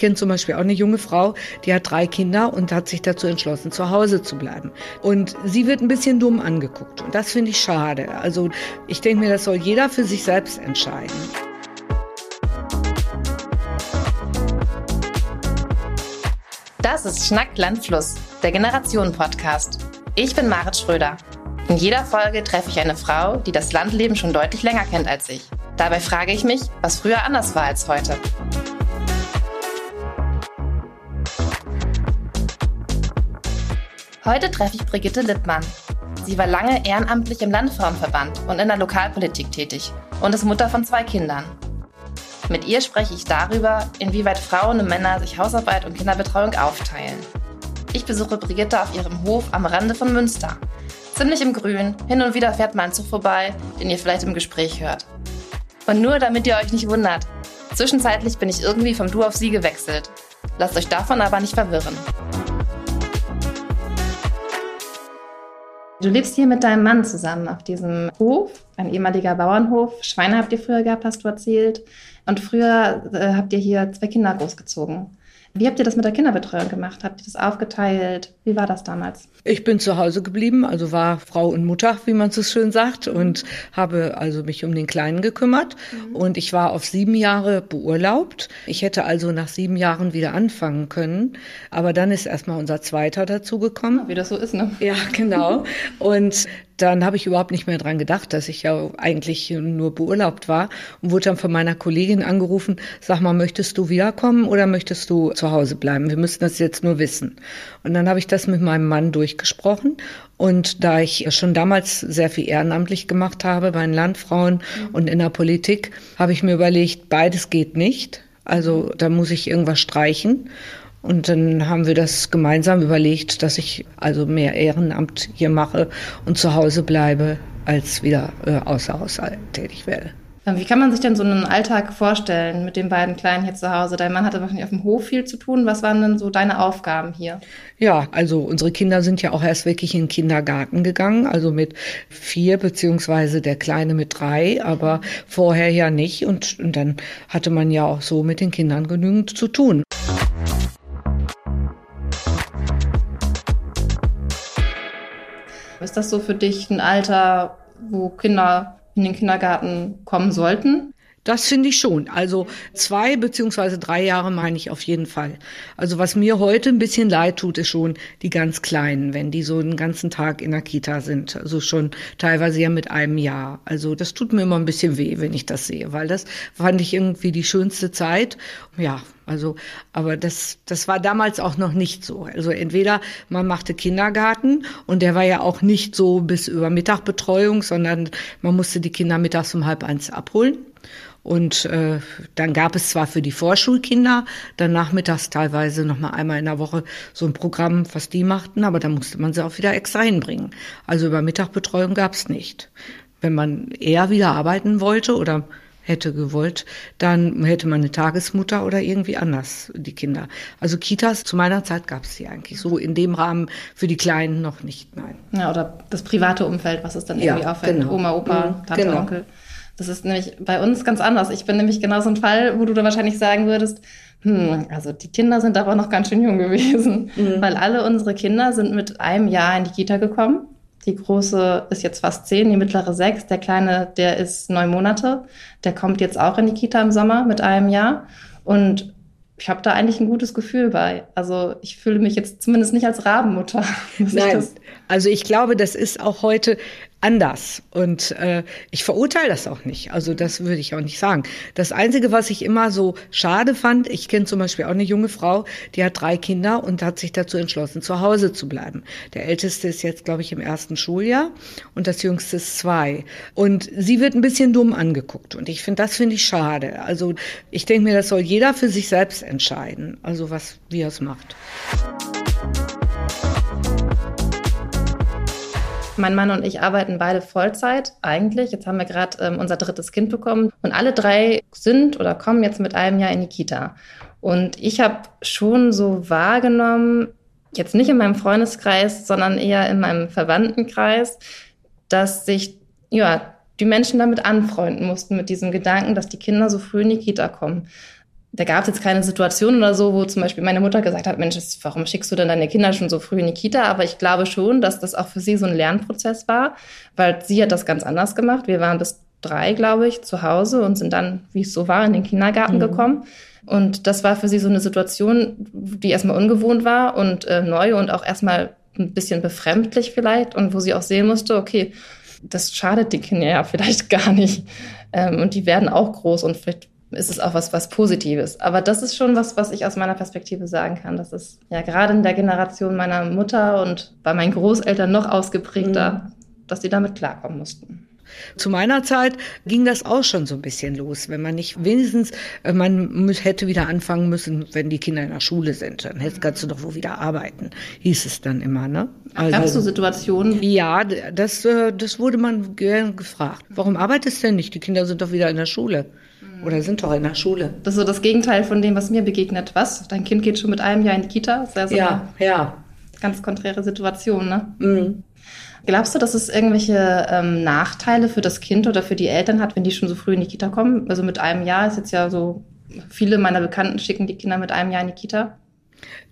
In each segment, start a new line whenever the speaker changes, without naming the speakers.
kenne zum Beispiel auch eine junge Frau, die hat drei Kinder und hat sich dazu entschlossen, zu Hause zu bleiben. Und sie wird ein bisschen dumm angeguckt. Und das finde ich schade. Also ich denke mir, das soll jeder für sich selbst entscheiden.
Das ist Schnack Land Fluss, der Generationen-Podcast. Ich bin Marit Schröder. In jeder Folge treffe ich eine Frau, die das Landleben schon deutlich länger kennt als ich. Dabei frage ich mich, was früher anders war als heute. Heute treffe ich Brigitte Lippmann. Sie war lange ehrenamtlich im Landfrauenverband und in der Lokalpolitik tätig und ist Mutter von zwei Kindern. Mit ihr spreche ich darüber, inwieweit Frauen und Männer sich Hausarbeit und Kinderbetreuung aufteilen. Ich besuche Brigitte auf ihrem Hof am Rande von Münster. Ziemlich im Grün, hin und wieder fährt mal ein Zug vorbei, den ihr vielleicht im Gespräch hört. Und nur damit ihr euch nicht wundert, zwischenzeitlich bin ich irgendwie vom Du auf Sie gewechselt. Lasst euch davon aber nicht verwirren. Du lebst hier mit deinem Mann zusammen auf diesem Hof, ein ehemaliger Bauernhof. Schweine habt ihr früher gehabt, hast du erzählt. Und früher äh, habt ihr hier zwei Kinder großgezogen. Wie habt ihr das mit der Kinderbetreuung gemacht? Habt ihr das aufgeteilt? Wie war das damals?
Ich bin zu Hause geblieben, also war Frau und Mutter, wie man so schön sagt, und habe also mich um den Kleinen gekümmert. Mhm. Und ich war auf sieben Jahre beurlaubt. Ich hätte also nach sieben Jahren wieder anfangen können. Aber dann ist erstmal unser Zweiter dazugekommen.
Wie das so ist, ne?
Ja, genau. Und dann habe ich überhaupt nicht mehr dran gedacht, dass ich ja eigentlich nur beurlaubt war und wurde dann von meiner Kollegin angerufen, sag mal, möchtest du wiederkommen oder möchtest du zu Hause bleiben? Wir müssen das jetzt nur wissen. Und dann habe ich das mit meinem Mann durchgesprochen und da ich schon damals sehr viel ehrenamtlich gemacht habe bei den Landfrauen mhm. und in der Politik, habe ich mir überlegt, beides geht nicht. Also da muss ich irgendwas streichen. Und dann haben wir das gemeinsam überlegt, dass ich also mehr Ehrenamt hier mache und zu Hause bleibe, als wieder äh, außer Haus tätig werde.
Wie kann man sich denn so einen Alltag vorstellen mit den beiden Kleinen hier zu Hause? Dein Mann hatte wahrscheinlich auf dem Hof viel zu tun. Was waren denn so deine Aufgaben hier?
Ja, also unsere Kinder sind ja auch erst wirklich in den Kindergarten gegangen, also mit vier beziehungsweise der Kleine mit drei, aber vorher ja nicht. Und, und dann hatte man ja auch so mit den Kindern genügend zu tun.
Ist das so für dich ein Alter, wo Kinder in den Kindergarten kommen sollten?
Das finde ich schon. Also zwei beziehungsweise drei Jahre meine ich auf jeden Fall. Also was mir heute ein bisschen leid tut, ist schon die ganz Kleinen, wenn die so den ganzen Tag in der Kita sind. Also schon teilweise ja mit einem Jahr. Also das tut mir immer ein bisschen weh, wenn ich das sehe, weil das fand ich irgendwie die schönste Zeit. Ja, also, aber das, das war damals auch noch nicht so. Also entweder man machte Kindergarten und der war ja auch nicht so bis über Mittagbetreuung, sondern man musste die Kinder mittags um halb eins abholen. Und äh, dann gab es zwar für die Vorschulkinder dann nachmittags teilweise noch mal einmal in der Woche so ein Programm, was die machten, aber da musste man sie auch wieder extra hinbringen. Also über Mittagbetreuung gab es nicht. Wenn man eher wieder arbeiten wollte oder hätte gewollt, dann hätte man eine Tagesmutter oder irgendwie anders die Kinder. Also Kitas zu meiner Zeit gab es sie eigentlich so in dem Rahmen für die Kleinen noch nicht, nein.
Ja, oder das private Umfeld, was es dann irgendwie ja, auffällt. Genau. Oma, Opa, mhm, Tante, genau. Onkel. Das ist nämlich bei uns ganz anders. Ich bin nämlich genau so ein Fall, wo du da wahrscheinlich sagen würdest, hm, also die Kinder sind aber noch ganz schön jung gewesen, mhm. weil alle unsere Kinder sind mit einem Jahr in die Kita gekommen. Die große ist jetzt fast zehn, die mittlere sechs, der kleine, der ist neun Monate. Der kommt jetzt auch in die Kita im Sommer mit einem Jahr. Und ich habe da eigentlich ein gutes Gefühl bei. Also ich fühle mich jetzt zumindest nicht als Rabenmutter.
Nein, also ich glaube, das ist auch heute anders. Und äh, ich verurteile das auch nicht. Also das würde ich auch nicht sagen. Das Einzige, was ich immer so schade fand, ich kenne zum Beispiel auch eine junge Frau, die hat drei Kinder und hat sich dazu entschlossen, zu Hause zu bleiben. Der älteste ist jetzt, glaube ich, im ersten Schuljahr und das jüngste ist zwei. Und sie wird ein bisschen dumm angeguckt. Und ich finde, das finde ich schade. Also ich denke mir, das soll jeder für sich selbst entscheiden. Also was, wie er es macht.
Mein Mann und ich arbeiten beide Vollzeit eigentlich. Jetzt haben wir gerade ähm, unser drittes Kind bekommen und alle drei sind oder kommen jetzt mit einem Jahr in die Kita. Und ich habe schon so wahrgenommen, jetzt nicht in meinem Freundeskreis, sondern eher in meinem Verwandtenkreis, dass sich ja die Menschen damit anfreunden mussten mit diesem Gedanken, dass die Kinder so früh in die Kita kommen. Da gab es jetzt keine Situation oder so, wo zum Beispiel meine Mutter gesagt hat, Mensch, warum schickst du denn deine Kinder schon so früh in die Kita? Aber ich glaube schon, dass das auch für sie so ein Lernprozess war, weil sie hat das ganz anders gemacht. Wir waren bis drei, glaube ich, zu Hause und sind dann, wie es so war, in den Kindergarten mhm. gekommen. Und das war für sie so eine Situation, die erstmal ungewohnt war und äh, neu und auch erstmal ein bisschen befremdlich vielleicht und wo sie auch sehen musste, okay, das schadet die Kinder ja vielleicht gar nicht. Ähm, und die werden auch groß und vielleicht ist es auch was, was Positives. Aber das ist schon was, was ich aus meiner Perspektive sagen kann. Das ist ja gerade in der Generation meiner Mutter und bei meinen Großeltern noch ausgeprägter, mhm. dass sie damit klarkommen mussten.
Zu meiner Zeit ging das auch schon so ein bisschen los, wenn man nicht wenigstens, äh, man hätte wieder anfangen müssen, wenn die Kinder in der Schule sind, dann kannst du doch wohl wieder arbeiten, hieß es dann immer, ne?
Also, Gab es so Situationen?
Ja, das, äh, das wurde man gern gefragt. Warum arbeitest du denn nicht? Die Kinder sind doch wieder in der Schule. Oder sind doch in der Schule.
Das ist so das Gegenteil von dem, was mir begegnet. Was? Dein Kind geht schon mit einem Jahr in die Kita?
Das ist ja, ja, ja.
Ganz konträre Situation, ne? Mhm. Glaubst du, dass es irgendwelche ähm, Nachteile für das Kind oder für die Eltern hat, wenn die schon so früh in die Kita kommen? Also mit einem Jahr ist jetzt ja so, viele meiner Bekannten schicken die Kinder mit einem Jahr in die Kita.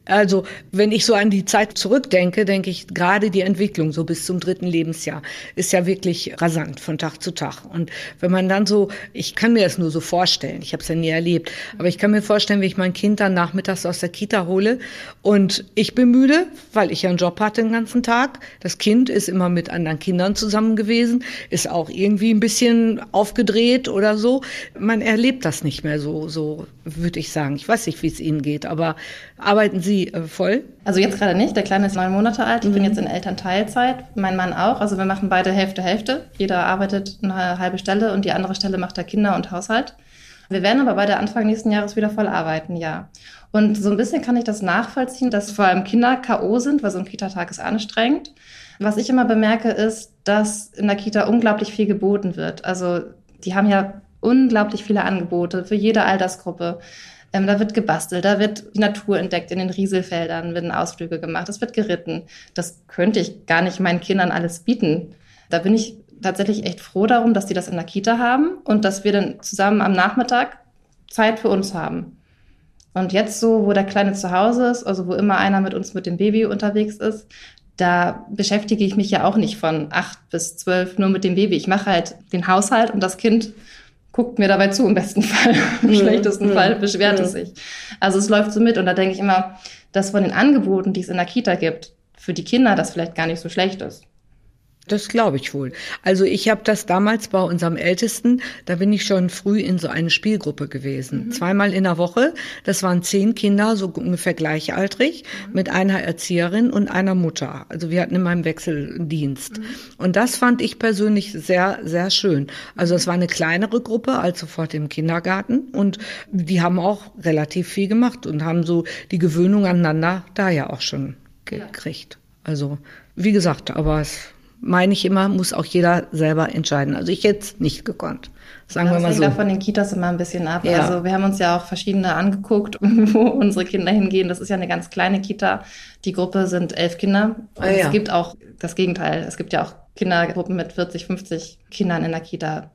Also wenn ich so an die Zeit zurückdenke, denke ich, gerade die Entwicklung so bis zum dritten Lebensjahr ist ja wirklich rasant von Tag zu Tag. Und wenn man dann so, ich kann mir das nur so vorstellen, ich habe es ja nie erlebt, aber ich kann mir vorstellen, wie ich mein Kind dann nachmittags aus der Kita hole und ich bin müde, weil ich ja einen Job hatte den ganzen Tag. Das Kind ist immer mit anderen Kindern zusammen gewesen, ist auch irgendwie ein bisschen aufgedreht oder so. Man erlebt das nicht mehr so, so würde ich sagen. Ich weiß nicht, wie es Ihnen geht, aber arbeiten Sie Sie äh, voll?
Also jetzt gerade nicht. Der Kleine ist neun Monate alt. Ich mhm. bin jetzt in Elternteilzeit. Mein Mann auch. Also wir machen beide Hälfte, Hälfte. Jeder arbeitet eine halbe Stelle und die andere Stelle macht er Kinder und Haushalt. Wir werden aber beide Anfang nächsten Jahres wieder voll arbeiten, ja. Und so ein bisschen kann ich das nachvollziehen, dass vor allem Kinder K.O. sind, weil so ein Kita-Tag ist anstrengend. Was ich immer bemerke, ist, dass in der Kita unglaublich viel geboten wird. Also die haben ja unglaublich viele Angebote für jede Altersgruppe. Ähm, da wird gebastelt, da wird die Natur entdeckt in den Rieselfeldern, werden Ausflüge gemacht, es wird geritten. Das könnte ich gar nicht meinen Kindern alles bieten. Da bin ich tatsächlich echt froh darum, dass die das in der Kita haben und dass wir dann zusammen am Nachmittag Zeit für uns haben. Und jetzt so, wo der Kleine zu Hause ist, also wo immer einer mit uns mit dem Baby unterwegs ist, da beschäftige ich mich ja auch nicht von acht bis zwölf nur mit dem Baby. Ich mache halt den Haushalt und das Kind guckt mir dabei zu im besten Fall. Im mhm. schlechtesten mhm. Fall beschwert es mhm. sich. Also es läuft so mit und da denke ich immer, dass von den Angeboten, die es in der Kita gibt, für die Kinder das vielleicht gar nicht so schlecht ist.
Das glaube ich wohl. Also ich habe das damals bei unserem Ältesten, da bin ich schon früh in so eine Spielgruppe gewesen. Mhm. Zweimal in der Woche. Das waren zehn Kinder, so ungefähr gleichaltrig, mhm. mit einer Erzieherin und einer Mutter. Also wir hatten immer einen Wechseldienst. Mhm. Und das fand ich persönlich sehr, sehr schön. Also es war eine kleinere Gruppe als sofort im Kindergarten. Und die haben auch relativ viel gemacht und haben so die Gewöhnung aneinander da ja auch schon gekriegt. Also, wie gesagt, aber es meine ich immer, muss auch jeder selber entscheiden. Also ich hätte es nicht gekonnt. Sagen wir mal so.
Das hängt von den Kitas immer ein bisschen ab. Ja. Also wir haben uns ja auch verschiedene angeguckt, wo unsere Kinder hingehen. Das ist ja eine ganz kleine Kita. Die Gruppe sind elf Kinder. Und ah, ja. es gibt auch das Gegenteil. Es gibt ja auch Kindergruppen mit 40, 50 Kindern in der Kita.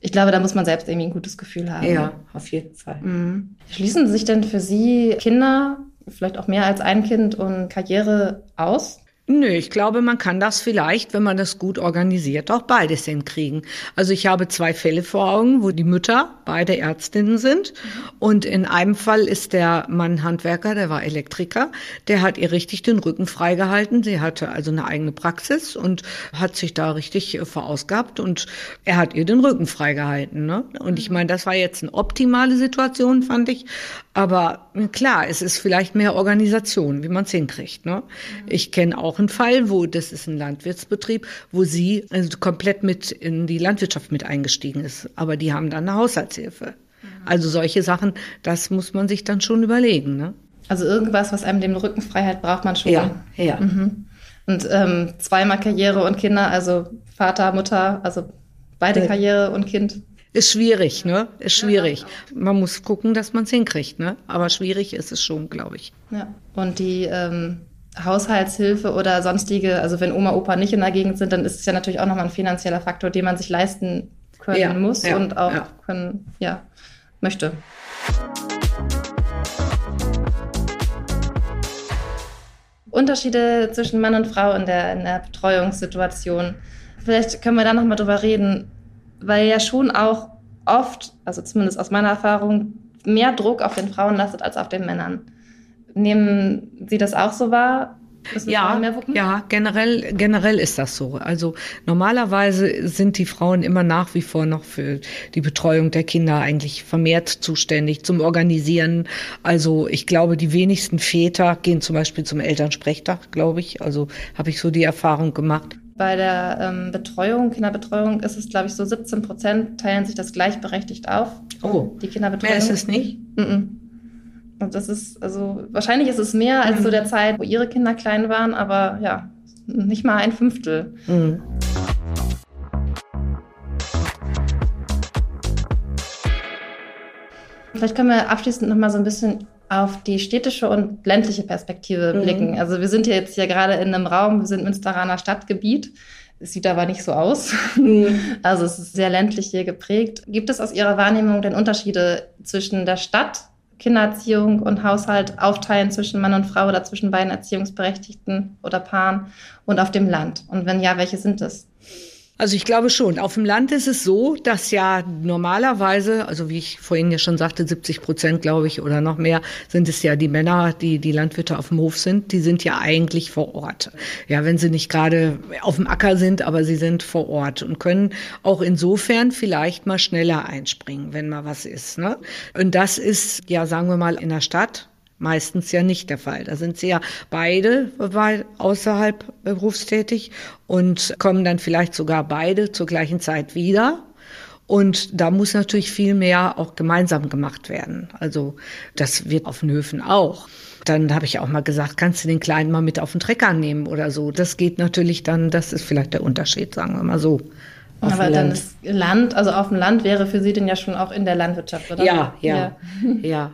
Ich glaube, da muss man selbst irgendwie ein gutes Gefühl haben.
Ja, auf jeden Fall. Mhm.
Schließen sich denn für Sie Kinder, vielleicht auch mehr als ein Kind und Karriere aus?
Nö, ich glaube, man kann das vielleicht, wenn man das gut organisiert, auch beides hinkriegen. Also ich habe zwei Fälle vor Augen, wo die Mütter beide Ärztinnen sind. Und in einem Fall ist der Mann Handwerker, der war Elektriker, der hat ihr richtig den Rücken freigehalten. Sie hatte also eine eigene Praxis und hat sich da richtig äh, verausgabt und er hat ihr den Rücken freigehalten. Ne? Und ich meine, das war jetzt eine optimale Situation, fand ich. Aber klar, es ist vielleicht mehr Organisation, wie man es hinkriegt. Ne? Ich kenne auch einen Fall, wo das ist ein Landwirtsbetrieb, wo sie also komplett mit in die Landwirtschaft mit eingestiegen ist. Aber die haben dann eine Haushaltshilfe. Also solche Sachen, das muss man sich dann schon überlegen. Ne?
Also irgendwas, was einem den Rückenfreiheit braucht man schon.
Ja, ja.
Mhm. Und ähm, zweimal Karriere und Kinder, also Vater, Mutter, also beide ja. Karriere und Kind.
Ist schwierig, ne? Ist schwierig. Man muss gucken, dass man es hinkriegt, ne? Aber schwierig ist es schon, glaube ich.
Ja. Und die ähm, Haushaltshilfe oder sonstige, also wenn Oma, Opa nicht in der Gegend sind, dann ist es ja natürlich auch nochmal ein finanzieller Faktor, den man sich leisten können ja, muss ja, und auch ja. können, ja, möchte. Unterschiede zwischen Mann und Frau in der, in der Betreuungssituation. Vielleicht können wir da nochmal drüber reden, weil ja schon auch oft, also zumindest aus meiner Erfahrung, mehr Druck auf den Frauen lastet als auf den Männern. Nehmen Sie das auch so wahr?
Ja, ja, generell, generell ist das so. Also normalerweise sind die Frauen immer nach wie vor noch für die Betreuung der Kinder eigentlich vermehrt zuständig zum Organisieren. Also ich glaube, die wenigsten Väter gehen zum Beispiel zum Elternsprechtag, glaube ich. Also habe ich so die Erfahrung gemacht.
Bei der ähm, Betreuung, Kinderbetreuung ist es, glaube ich, so 17 Prozent teilen sich das gleichberechtigt auf.
Oh, die Kinderbetreuung. Mehr ist es nicht? Mm -mm.
Und das ist, also wahrscheinlich ist es mehr als zu der Zeit, wo ihre Kinder klein waren, aber ja, nicht mal ein Fünftel. Mhm. Vielleicht können wir abschließend noch mal so ein bisschen auf die städtische und ländliche Perspektive mhm. blicken. Also wir sind ja jetzt hier gerade in einem Raum, wir sind Münsteraner Stadtgebiet. Es sieht aber nicht so aus. Mhm. Also es ist sehr ländlich hier geprägt. Gibt es aus Ihrer Wahrnehmung denn Unterschiede zwischen der Stadt Kindererziehung und Haushalt aufteilen zwischen Mann und Frau oder zwischen beiden Erziehungsberechtigten oder Paaren und auf dem Land? Und wenn ja, welche sind es?
Also ich glaube schon. Auf dem Land ist es so, dass ja normalerweise, also wie ich vorhin ja schon sagte, 70 Prozent, glaube ich, oder noch mehr, sind es ja die Männer, die die Landwirte auf dem Hof sind. Die sind ja eigentlich vor Ort. Ja, wenn sie nicht gerade auf dem Acker sind, aber sie sind vor Ort und können auch insofern vielleicht mal schneller einspringen, wenn mal was ist. Ne? Und das ist ja, sagen wir mal, in der Stadt meistens ja nicht der Fall. Da sind sie ja beide außerhalb berufstätig und kommen dann vielleicht sogar beide zur gleichen Zeit wieder. Und da muss natürlich viel mehr auch gemeinsam gemacht werden. Also das wird auf den Höfen auch. Dann habe ich auch mal gesagt, kannst du den Kleinen mal mit auf den Trecker nehmen oder so. Das geht natürlich dann, das ist vielleicht der Unterschied, sagen wir mal so.
Aber dann ist Land, also auf dem Land wäre für Sie denn ja schon auch in der Landwirtschaft, oder?
Ja, ja, ja. ja.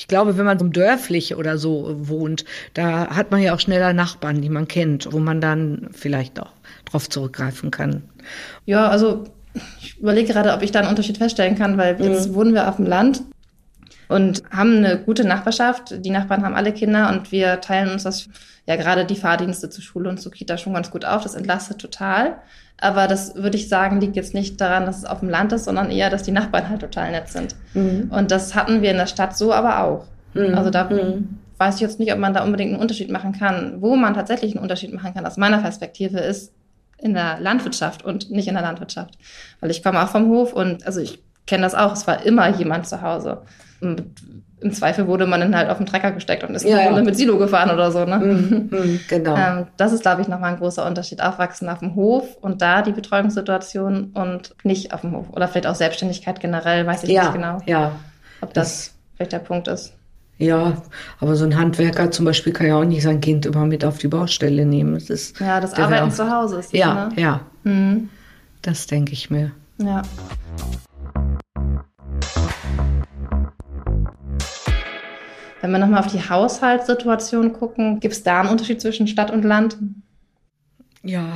Ich glaube, wenn man so dörflich oder so wohnt, da hat man ja auch schneller Nachbarn, die man kennt, wo man dann vielleicht auch drauf zurückgreifen kann.
Ja, also ich überlege gerade, ob ich da einen Unterschied feststellen kann, weil jetzt mhm. wohnen wir auf dem Land und haben eine gute Nachbarschaft. Die Nachbarn haben alle Kinder und wir teilen uns das, ja gerade die Fahrdienste zur Schule und zur Kita schon ganz gut auf. Das entlastet total. Aber das würde ich sagen, liegt jetzt nicht daran, dass es auf dem Land ist, sondern eher, dass die Nachbarn halt total nett sind. Mhm. Und das hatten wir in der Stadt so aber auch. Mhm. Also da mhm. weiß ich jetzt nicht, ob man da unbedingt einen Unterschied machen kann. Wo man tatsächlich einen Unterschied machen kann, aus meiner Perspektive, ist in der Landwirtschaft und nicht in der Landwirtschaft. Weil ich komme auch vom Hof und also ich kenne das auch, es war immer jemand zu Hause. Und im Zweifel wurde man dann halt auf den Trecker gesteckt und ist ja, ja. mit Silo gefahren oder so. Ne? Mhm, mhm genau. Ähm, das ist, glaube ich, nochmal ein großer Unterschied. Aufwachsen auf dem Hof und da die Betreuungssituation und nicht auf dem Hof. Oder vielleicht auch Selbstständigkeit generell, weiß ich
ja,
nicht genau.
Ja.
Ob das, das vielleicht der Punkt ist.
Ja, aber so ein Handwerker zum Beispiel kann ja auch nicht sein Kind immer mit auf die Baustelle nehmen. Das ist,
ja, das Arbeiten auch, zu Hause ist.
Ja, ne? ja. Mhm. Das denke ich mir.
Ja. Wenn wir nochmal auf die Haushaltssituation gucken, gibt es da einen Unterschied zwischen Stadt und Land?
Ja,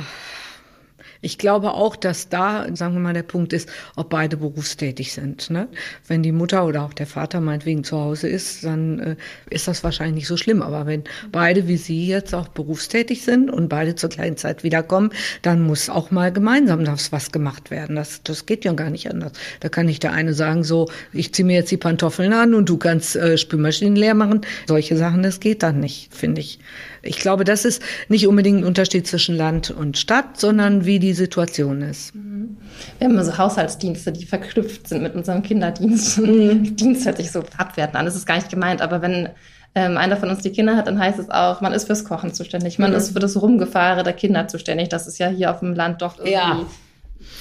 ich glaube auch, dass da, sagen wir mal, der Punkt ist, ob beide berufstätig sind. Ne? Wenn die Mutter oder auch der Vater meinetwegen zu Hause ist, dann äh, ist das wahrscheinlich nicht so schlimm. Aber wenn beide wie Sie jetzt auch berufstätig sind und beide zur gleichen Zeit wiederkommen, dann muss auch mal gemeinsam was gemacht werden. Das, das geht ja gar nicht anders. Da kann nicht der eine sagen, so, ich ziehe mir jetzt die Pantoffeln an und du kannst äh, Spülmaschinen leer machen. Solche Sachen, das geht dann nicht, finde ich. Ich glaube, das ist nicht unbedingt ein Unterschied zwischen Land und Stadt, sondern wie die Situation ist.
Mhm. Wir haben also Haushaltsdienste, die verknüpft sind mit unserem Kinderdienst. Mhm. Dienst hört sich so abwertend an, das ist gar nicht gemeint, aber wenn ähm, einer von uns die Kinder hat, dann heißt es auch, man ist fürs Kochen zuständig, man mhm. ist für das Rumgefahren der Kinder zuständig. Das ist ja hier auf dem Land doch irgendwie
ja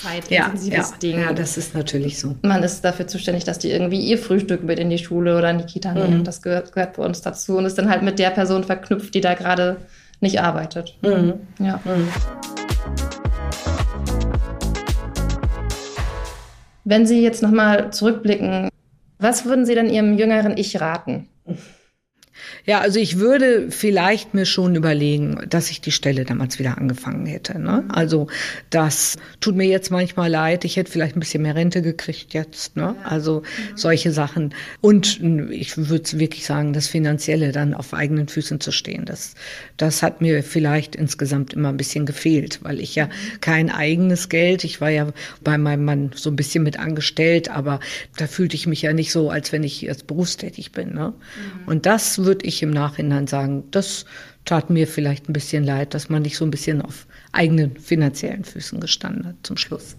zeitintensives ja, Ding. Ja, das ist natürlich so.
Man ist dafür zuständig, dass die irgendwie ihr Frühstück mit in die Schule oder in die Kita nehmen. Mhm. Das gehört, gehört bei uns dazu und ist dann halt mit der Person verknüpft, die da gerade nicht arbeitet. Mhm. Ja. Mhm. Wenn Sie jetzt nochmal zurückblicken, was würden Sie denn Ihrem jüngeren Ich raten?
Ja, also ich würde vielleicht mir schon überlegen, dass ich die Stelle damals wieder angefangen hätte. Ne? Also das tut mir jetzt manchmal leid. Ich hätte vielleicht ein bisschen mehr Rente gekriegt jetzt. Ne? Also solche Sachen. Und ich würde wirklich sagen, das Finanzielle dann auf eigenen Füßen zu stehen, das, das hat mir vielleicht insgesamt immer ein bisschen gefehlt, weil ich ja kein eigenes Geld, ich war ja bei meinem Mann so ein bisschen mit angestellt, aber da fühlte ich mich ja nicht so, als wenn ich jetzt berufstätig bin. Ne? Mhm. Und das würde ich im Nachhinein sagen, das tat mir vielleicht ein bisschen leid, dass man nicht so ein bisschen auf eigenen finanziellen Füßen gestanden hat zum Schluss.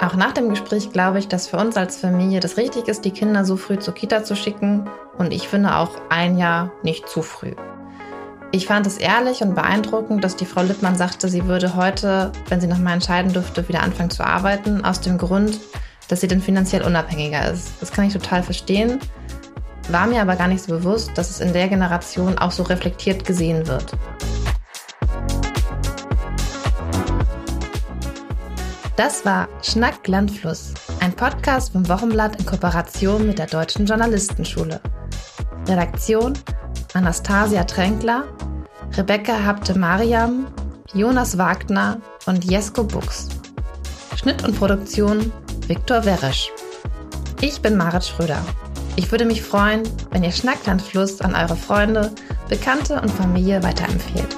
Auch nach dem Gespräch glaube ich, dass für uns als Familie das richtig ist, die Kinder so früh zur Kita zu schicken. Und ich finde auch ein Jahr nicht zu früh. Ich fand es ehrlich und beeindruckend, dass die Frau Lippmann sagte, sie würde heute, wenn sie nochmal entscheiden dürfte, wieder anfangen zu arbeiten, aus dem Grund, dass sie dann finanziell unabhängiger ist. Das kann ich total verstehen, war mir aber gar nicht so bewusst, dass es in der Generation auch so reflektiert gesehen wird. Das war Schnack Landfluss, ein Podcast vom Wochenblatt in Kooperation mit der Deutschen Journalistenschule. Redaktion Anastasia Tränkler, Rebecca Habte-Mariam, Jonas Wagner und Jesko Buchs. Schnitt und Produktion Viktor Weresch. Ich bin Marit Schröder. Ich würde mich freuen, wenn ihr Schnacklandfluss an eure Freunde, Bekannte und Familie weiterempfehlt.